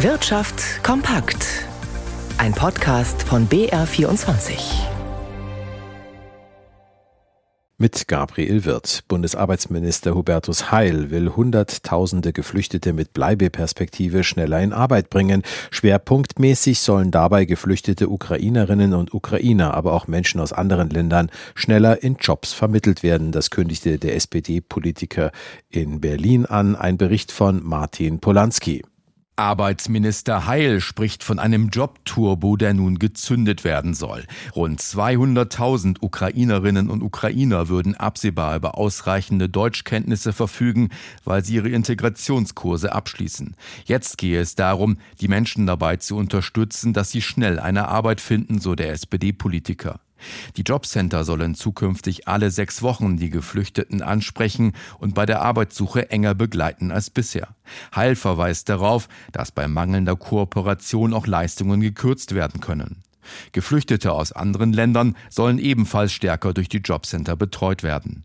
Wirtschaft kompakt. Ein Podcast von BR24. Mit Gabriel Wirth. Bundesarbeitsminister Hubertus Heil will Hunderttausende Geflüchtete mit Bleibeperspektive schneller in Arbeit bringen. Schwerpunktmäßig sollen dabei geflüchtete Ukrainerinnen und Ukrainer, aber auch Menschen aus anderen Ländern schneller in Jobs vermittelt werden. Das kündigte der SPD-Politiker in Berlin an. Ein Bericht von Martin Polanski. Arbeitsminister Heil spricht von einem Jobturbo, der nun gezündet werden soll. Rund 200.000 Ukrainerinnen und Ukrainer würden absehbar über ausreichende Deutschkenntnisse verfügen, weil sie ihre Integrationskurse abschließen. Jetzt gehe es darum, die Menschen dabei zu unterstützen, dass sie schnell eine Arbeit finden, so der SPD-Politiker. Die Jobcenter sollen zukünftig alle sechs Wochen die Geflüchteten ansprechen und bei der Arbeitssuche enger begleiten als bisher. Heil verweist darauf, dass bei mangelnder Kooperation auch Leistungen gekürzt werden können. Geflüchtete aus anderen Ländern sollen ebenfalls stärker durch die Jobcenter betreut werden.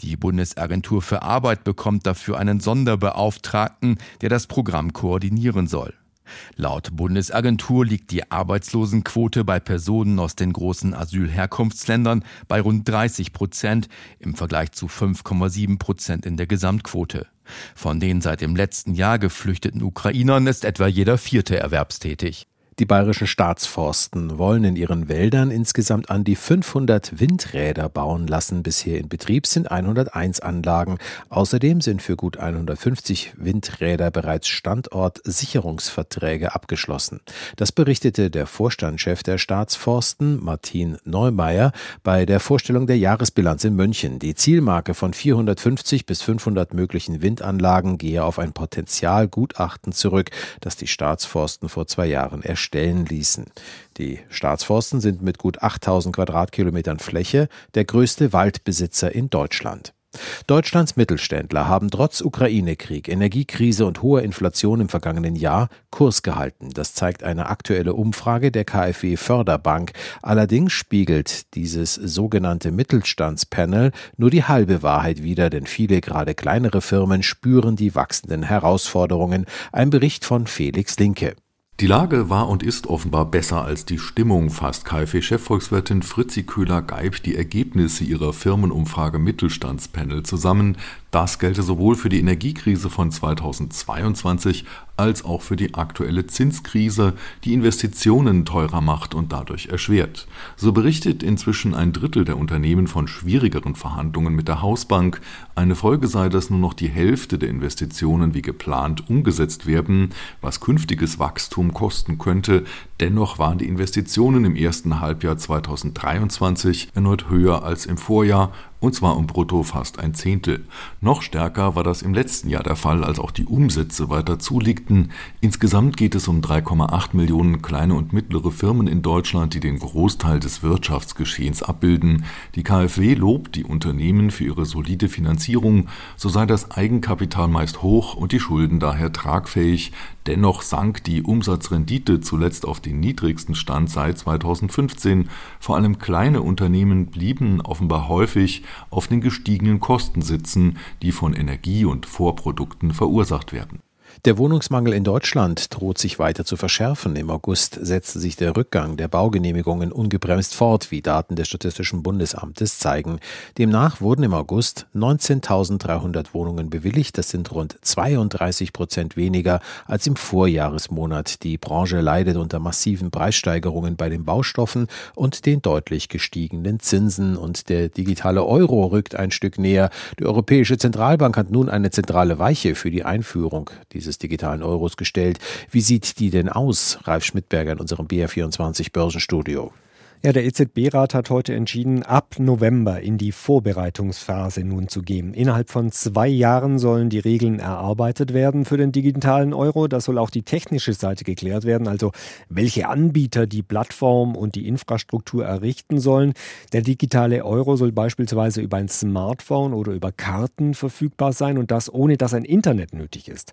Die Bundesagentur für Arbeit bekommt dafür einen Sonderbeauftragten, der das Programm koordinieren soll. Laut Bundesagentur liegt die Arbeitslosenquote bei Personen aus den großen Asylherkunftsländern bei rund 30 Prozent im Vergleich zu 5,7 Prozent in der Gesamtquote. Von den seit dem letzten Jahr geflüchteten Ukrainern ist etwa jeder vierte erwerbstätig. Die bayerischen Staatsforsten wollen in ihren Wäldern insgesamt an die 500 Windräder bauen lassen. Bisher in Betrieb sind 101 Anlagen. Außerdem sind für gut 150 Windräder bereits Standortsicherungsverträge abgeschlossen. Das berichtete der Vorstandschef der Staatsforsten, Martin Neumeier, bei der Vorstellung der Jahresbilanz in München. Die Zielmarke von 450 bis 500 möglichen Windanlagen gehe auf ein Potenzialgutachten zurück, das die Staatsforsten vor zwei Jahren erstellt erstellen ließen. Die Staatsforsten sind mit gut 8000 Quadratkilometern Fläche der größte Waldbesitzer in Deutschland. Deutschlands Mittelständler haben trotz Ukraine-Krieg, Energiekrise und hoher Inflation im vergangenen Jahr Kurs gehalten. Das zeigt eine aktuelle Umfrage der KfW Förderbank. Allerdings spiegelt dieses sogenannte Mittelstandspanel nur die halbe Wahrheit wider, denn viele gerade kleinere Firmen spüren die wachsenden Herausforderungen. Ein Bericht von Felix Linke. Die Lage war und ist offenbar besser als die Stimmung, fasst KfW-Chefvolkswirtin Fritzi Köhler-Geib die Ergebnisse ihrer Firmenumfrage Mittelstandspanel zusammen. Das gelte sowohl für die Energiekrise von 2022 als auch für die aktuelle Zinskrise, die Investitionen teurer macht und dadurch erschwert. So berichtet inzwischen ein Drittel der Unternehmen von schwierigeren Verhandlungen mit der Hausbank. Eine Folge sei, dass nur noch die Hälfte der Investitionen wie geplant umgesetzt werden, was künftiges Wachstum kosten könnte. Dennoch waren die Investitionen im ersten Halbjahr 2023 erneut höher als im Vorjahr und zwar um brutto fast ein Zehntel. Noch stärker war das im letzten Jahr der Fall, als auch die Umsätze weiter zulegten. Insgesamt geht es um 3,8 Millionen kleine und mittlere Firmen in Deutschland, die den Großteil des Wirtschaftsgeschehens abbilden. Die KfW lobt die Unternehmen für ihre solide Finanzierung, so sei das Eigenkapital meist hoch und die Schulden daher tragfähig. Dennoch sank die Umsatzrendite zuletzt auf den niedrigsten Stand seit 2015. Vor allem kleine Unternehmen blieben offenbar häufig auf den gestiegenen Kosten sitzen, die von Energie und Vorprodukten verursacht werden der Wohnungsmangel in Deutschland droht sich weiter zu verschärfen. Im August setzte sich der Rückgang der Baugenehmigungen ungebremst fort, wie Daten des Statistischen Bundesamtes zeigen. Demnach wurden im August 19.300 Wohnungen bewilligt. Das sind rund 32 Prozent weniger als im Vorjahresmonat. Die Branche leidet unter massiven Preissteigerungen bei den Baustoffen und den deutlich gestiegenen Zinsen. Und der digitale Euro rückt ein Stück näher. Die Europäische Zentralbank hat nun eine zentrale Weiche für die Einführung dieses des digitalen Euros gestellt. Wie sieht die denn aus? Ralf Schmidberger in unserem BR24 Börsenstudio. Ja, der EZB-Rat hat heute entschieden, ab November in die Vorbereitungsphase nun zu gehen. Innerhalb von zwei Jahren sollen die Regeln erarbeitet werden für den digitalen Euro. Da soll auch die technische Seite geklärt werden, also welche Anbieter die Plattform und die Infrastruktur errichten sollen. Der digitale Euro soll beispielsweise über ein Smartphone oder über Karten verfügbar sein und das ohne dass ein Internet nötig ist.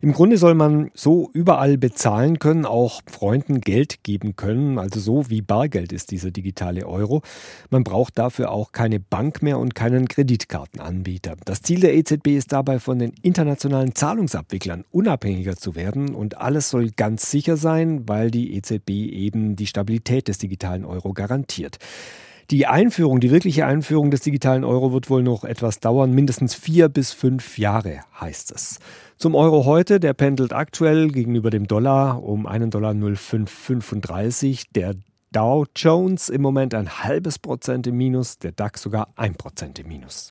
Im Grunde soll man so überall bezahlen können, auch Freunden Geld geben können, also so wie Bargeld ist dieser digitale Euro. Man braucht dafür auch keine Bank mehr und keinen Kreditkartenanbieter. Das Ziel der EZB ist dabei, von den internationalen Zahlungsabwicklern unabhängiger zu werden und alles soll ganz sicher sein, weil die EZB eben die Stabilität des digitalen Euro garantiert. Die Einführung, die wirkliche Einführung des digitalen Euro wird wohl noch etwas dauern, mindestens vier bis fünf Jahre heißt es. Zum Euro heute, der pendelt aktuell gegenüber dem Dollar um einen Dollar 0,535. Der Dow Jones im Moment ein halbes Prozent im Minus, der DAX sogar ein Prozent im Minus.